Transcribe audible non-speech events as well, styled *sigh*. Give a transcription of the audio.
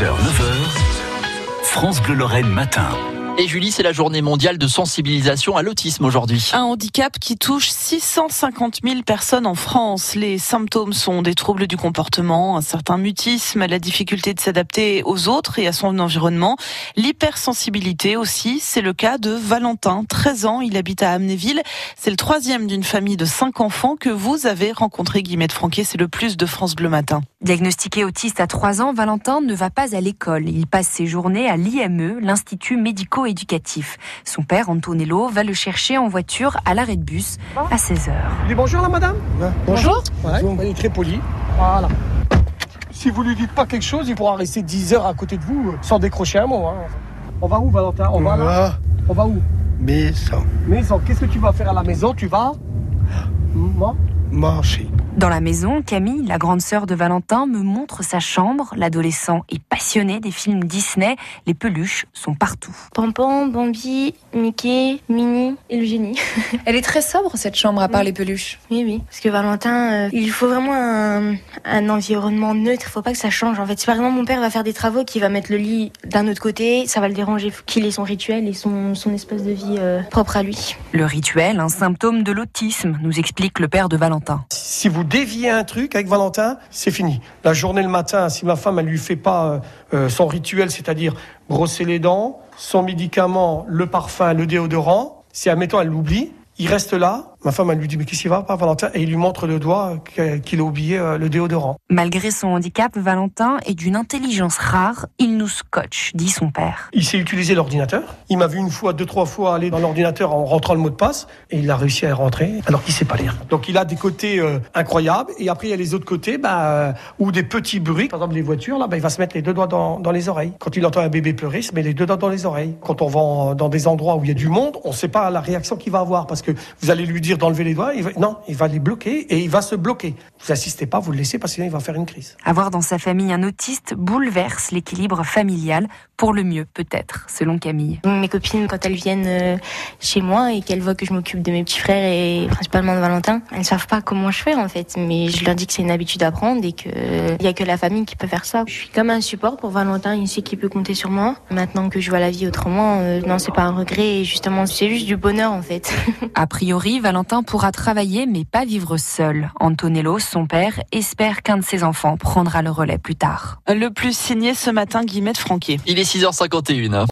6h, 9h, France Bleu Lorraine matin. Et Julie, c'est la journée mondiale de sensibilisation à l'autisme aujourd'hui. Un handicap qui touche 650 000 personnes en France. Les symptômes sont des troubles du comportement, un certain mutisme, la difficulté de s'adapter aux autres et à son environnement, l'hypersensibilité aussi. C'est le cas de Valentin, 13 ans, il habite à Amnéville. C'est le troisième d'une famille de cinq enfants que vous avez rencontré, Guillemette Franquet. C'est le plus de France Bleu Matin. Diagnostiqué autiste à 3 ans, Valentin ne va pas à l'école. Il passe ses journées à l'IME, l'Institut médico-éducatif. Son père, Antonello, va le chercher en voiture à l'arrêt de bus à 16h. Il dit bonjour la madame Bonjour. Ouais, Il est très poli. Voilà. Si vous lui dites pas quelque chose, il pourra rester 10 heures à côté de vous euh, sans décrocher un mot. hein. On va où Valentin? On va là On va où? Maison, Maison. Qu'est-ce que tu vas faire à la maison? Tu vas Moi marcher. Dans la maison, Camille, la grande sœur de Valentin, me montre sa chambre. L'adolescent est passionné des films Disney. Les peluches sont partout. Pampan, Bambi, Mickey, Minnie et le génie. *laughs* Elle est très sobre cette chambre à part les peluches. Oui, oui. Parce que Valentin, euh, il faut vraiment un, un environnement neutre. Il faut pas que ça change. En fait, si par exemple mon père va faire des travaux, qu'il va mettre le lit d'un autre côté, ça va le déranger. Faut qu'il ait son rituel et son, son espace de vie euh, propre à lui. Le rituel, un symptôme de l'autisme, nous explique le père de Valentin. Si vous déviez un truc avec Valentin, c'est fini. La journée le matin, si ma femme elle lui fait pas euh, euh, son rituel, c'est-à-dire brosser les dents, son médicament, le parfum, le déodorant, si admettons elle l'oublie, il reste là. Ma femme elle lui dit mais qu'est-ce qui va pas Valentin? Et il lui montre le doigt euh, qu'il a oublié euh, le déodorant. Malgré son handicap, Valentin est d'une intelligence rare. Il nous scotche, dit son père. Il sait utiliser l'ordinateur. Il m'a vu une fois, deux, trois fois aller dans l'ordinateur en rentrant le mot de passe et il a réussi à y rentrer alors qu'il sait pas lire. Donc il a des côtés euh, incroyables et après il y a les autres côtés bah, ou des petits bruits. Par exemple les voitures, là, bah, il va se mettre les deux doigts dans, dans les oreilles. Quand il entend un bébé pleurer, il se met les deux doigts dans les oreilles. Quand on va dans des endroits où il y a du monde, on sait pas la réaction qu'il va avoir parce que vous allez lui dire d'enlever les doigts, il va- non, il va les bloquer et il va se bloquer. Vous assistez pas, vous le laissez parce que sinon il va faire une crise. Avoir dans sa famille un autiste bouleverse l'équilibre familial, pour le mieux peut-être, selon Camille. Mes copines, quand elles viennent euh, chez moi et qu'elles voient que je m'occupe de mes petits frères et principalement de Valentin, elles ne savent pas comment je fais en fait. Mais je leur dis que c'est une habitude à prendre et que il y a que la famille qui peut faire ça. Je suis comme un support pour Valentin. Il sait qu'il peut compter sur moi. Maintenant que je vois la vie autrement, euh, non, c'est pas un regret. Et justement, c'est juste du bonheur en fait. *laughs* A priori, Valentin pourra travailler mais pas vivre seul. Antonello, son père, espère qu'un de ses enfants prendra le relais plus tard. Le plus signé ce matin, Guillemette Franquet. Il est 6h51.